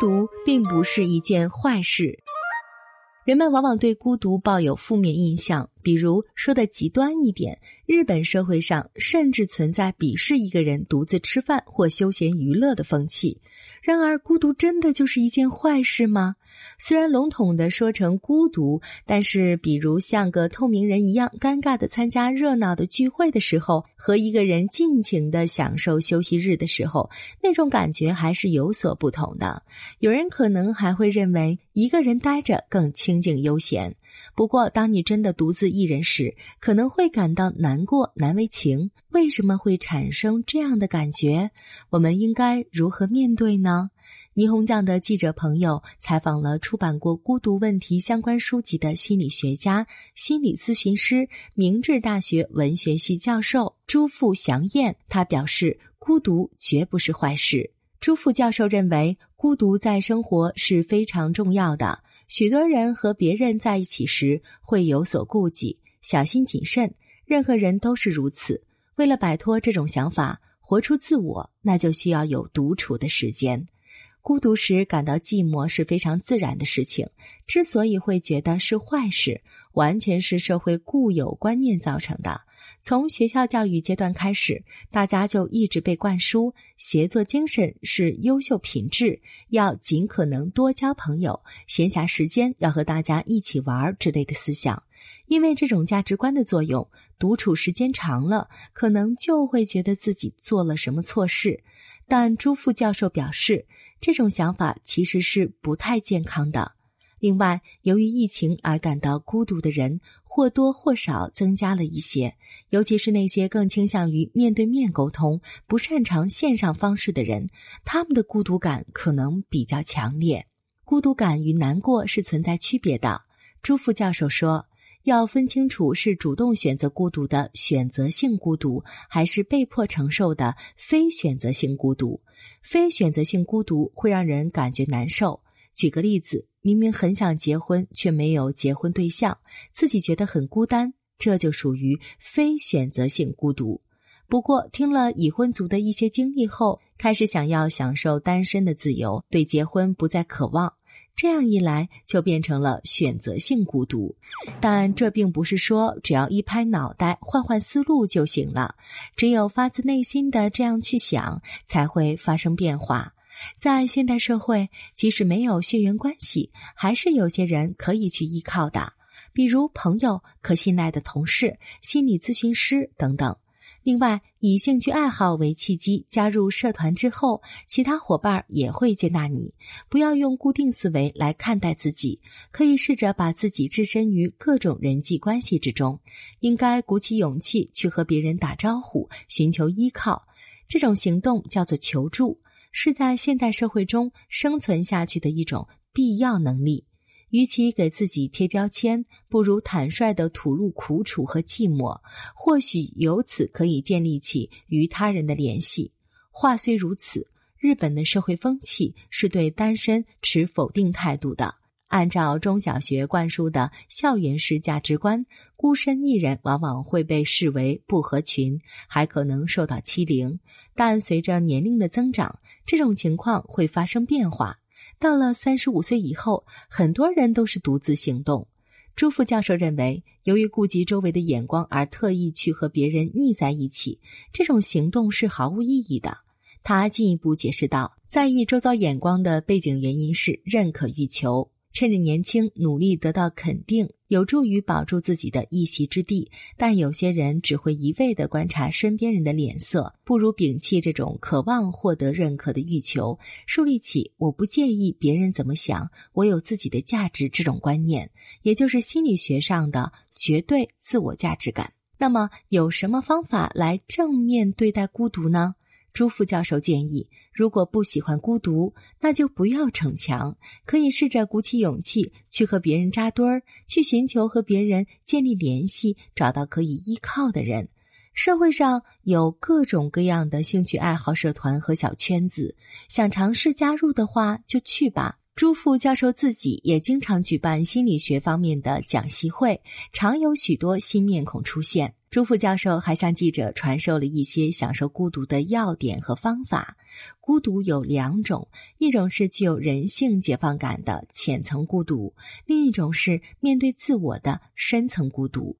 独并不是一件坏事。人们往往对孤独抱有负面印象，比如说的极端一点，日本社会上甚至存在鄙视一个人独自吃饭或休闲娱乐的风气。然而，孤独真的就是一件坏事吗？虽然笼统的说成孤独，但是比如像个透明人一样尴尬的参加热闹的聚会的时候，和一个人尽情的享受休息日的时候，那种感觉还是有所不同的。有人可能还会认为一个人待着更清静悠闲。不过，当你真的独自一人时，可能会感到难过、难为情。为什么会产生这样的感觉？我们应该如何面对呢？霓虹酱的记者朋友采访了出版过孤独问题相关书籍的心理学家、心理咨询师、明治大学文学系教授朱富祥燕。他表示，孤独绝不是坏事。朱富教授认为，孤独在生活是非常重要的。许多人和别人在一起时会有所顾忌、小心谨慎，任何人都是如此。为了摆脱这种想法，活出自我，那就需要有独处的时间。孤独时感到寂寞是非常自然的事情。之所以会觉得是坏事，完全是社会固有观念造成的。从学校教育阶段开始，大家就一直被灌输协作精神是优秀品质，要尽可能多交朋友，闲暇时间要和大家一起玩之类的思想。因为这种价值观的作用，独处时间长了，可能就会觉得自己做了什么错事。但朱副教授表示。这种想法其实是不太健康的。另外，由于疫情而感到孤独的人或多或少增加了一些，尤其是那些更倾向于面对面沟通、不擅长线上方式的人，他们的孤独感可能比较强烈。孤独感与难过是存在区别的。朱副教授说，要分清楚是主动选择孤独的选择性孤独，还是被迫承受的非选择性孤独。非选择性孤独会让人感觉难受。举个例子，明明很想结婚，却没有结婚对象，自己觉得很孤单，这就属于非选择性孤独。不过，听了已婚族的一些经历后，开始想要享受单身的自由，对结婚不再渴望。这样一来，就变成了选择性孤独，但这并不是说只要一拍脑袋换换思路就行了。只有发自内心的这样去想，才会发生变化。在现代社会，即使没有血缘关系，还是有些人可以去依靠的，比如朋友、可信赖的同事、心理咨询师等等。另外，以兴趣爱好为契机加入社团之后，其他伙伴也会接纳你。不要用固定思维来看待自己，可以试着把自己置身于各种人际关系之中。应该鼓起勇气去和别人打招呼，寻求依靠。这种行动叫做求助，是在现代社会中生存下去的一种必要能力。与其给自己贴标签，不如坦率的吐露苦楚和寂寞，或许由此可以建立起与他人的联系。话虽如此，日本的社会风气是对单身持否定态度的。按照中小学灌输的校园式价值观，孤身一人往往会被视为不合群，还可能受到欺凌。但随着年龄的增长，这种情况会发生变化。到了三十五岁以后，很多人都是独自行动。朱副教授认为，由于顾及周围的眼光而特意去和别人腻在一起，这种行动是毫无意义的。他进一步解释道：“在意周遭眼光的背景原因是认可欲求。”趁着年轻，努力得到肯定，有助于保住自己的一席之地。但有些人只会一味的观察身边人的脸色，不如摒弃这种渴望获得认可的欲求，树立起“我不介意别人怎么想，我有自己的价值”这种观念，也就是心理学上的绝对自我价值感。那么，有什么方法来正面对待孤独呢？朱副教授建议，如果不喜欢孤独，那就不要逞强，可以试着鼓起勇气去和别人扎堆儿，去寻求和别人建立联系，找到可以依靠的人。社会上有各种各样的兴趣爱好社团和小圈子，想尝试加入的话就去吧。朱副教授自己也经常举办心理学方面的讲习会，常有许多新面孔出现。朱副教授还向记者传授了一些享受孤独的要点和方法。孤独有两种，一种是具有人性解放感的浅层孤独，另一种是面对自我的深层孤独。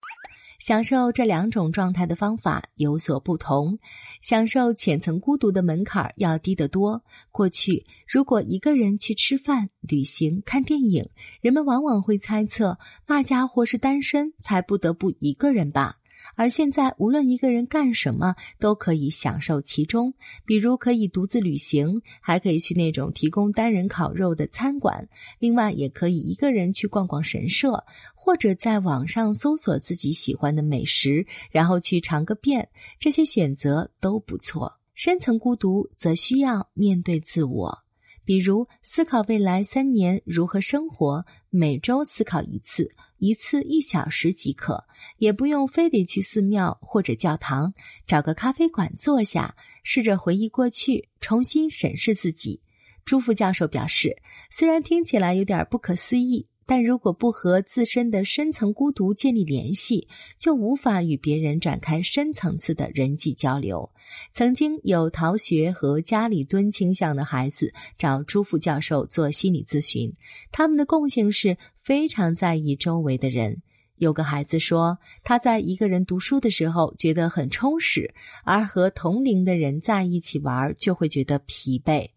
享受这两种状态的方法有所不同。享受浅层孤独的门槛要低得多。过去，如果一个人去吃饭、旅行、看电影，人们往往会猜测那家伙是单身，才不得不一个人吧。而现在，无论一个人干什么，都可以享受其中。比如可以独自旅行，还可以去那种提供单人烤肉的餐馆。另外，也可以一个人去逛逛神社，或者在网上搜索自己喜欢的美食，然后去尝个遍。这些选择都不错。深层孤独则需要面对自我。比如思考未来三年如何生活，每周思考一次，一次一小时即可，也不用非得去寺庙或者教堂，找个咖啡馆坐下，试着回忆过去，重新审视自己。朱副教授表示，虽然听起来有点不可思议。但如果不和自身的深层孤独建立联系，就无法与别人展开深层次的人际交流。曾经有逃学和家里蹲倾向的孩子找朱副教授做心理咨询，他们的共性是非常在意周围的人。有个孩子说，他在一个人读书的时候觉得很充实，而和同龄的人在一起玩就会觉得疲惫。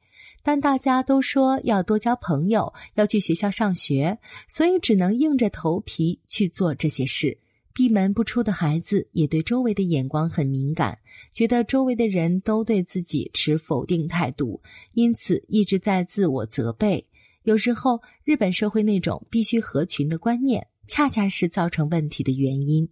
但大家都说要多交朋友，要去学校上学，所以只能硬着头皮去做这些事。闭门不出的孩子也对周围的眼光很敏感，觉得周围的人都对自己持否定态度，因此一直在自我责备。有时候，日本社会那种必须合群的观念，恰恰是造成问题的原因。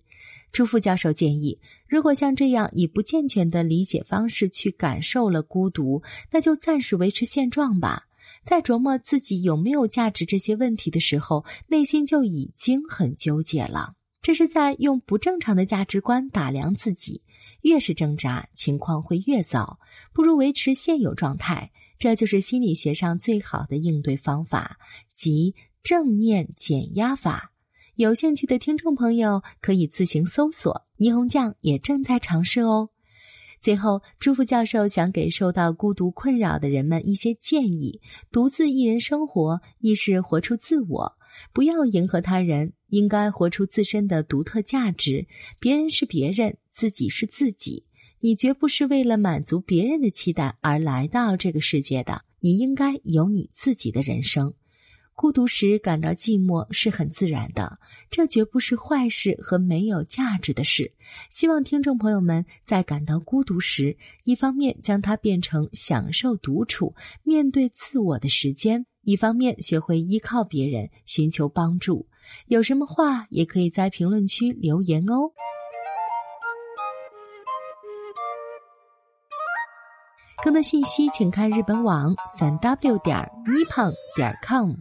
朱副教授建议，如果像这样以不健全的理解方式去感受了孤独，那就暂时维持现状吧。在琢磨自己有没有价值这些问题的时候，内心就已经很纠结了。这是在用不正常的价值观打量自己。越是挣扎，情况会越糟。不如维持现有状态，这就是心理学上最好的应对方法，即正念减压法。有兴趣的听众朋友可以自行搜索，霓虹酱也正在尝试哦。最后，朱副教授想给受到孤独困扰的人们一些建议：独自一人生活，亦是活出自我，不要迎合他人，应该活出自身的独特价值。别人是别人，自己是自己，你绝不是为了满足别人的期待而来到这个世界的，你应该有你自己的人生。孤独时感到寂寞是很自然的，这绝不是坏事和没有价值的事。希望听众朋友们在感到孤独时，一方面将它变成享受独处、面对自我的时间，一方面学会依靠别人、寻求帮助。有什么话也可以在评论区留言哦。更多信息，请看日本网三 w 点 nippon 点 com。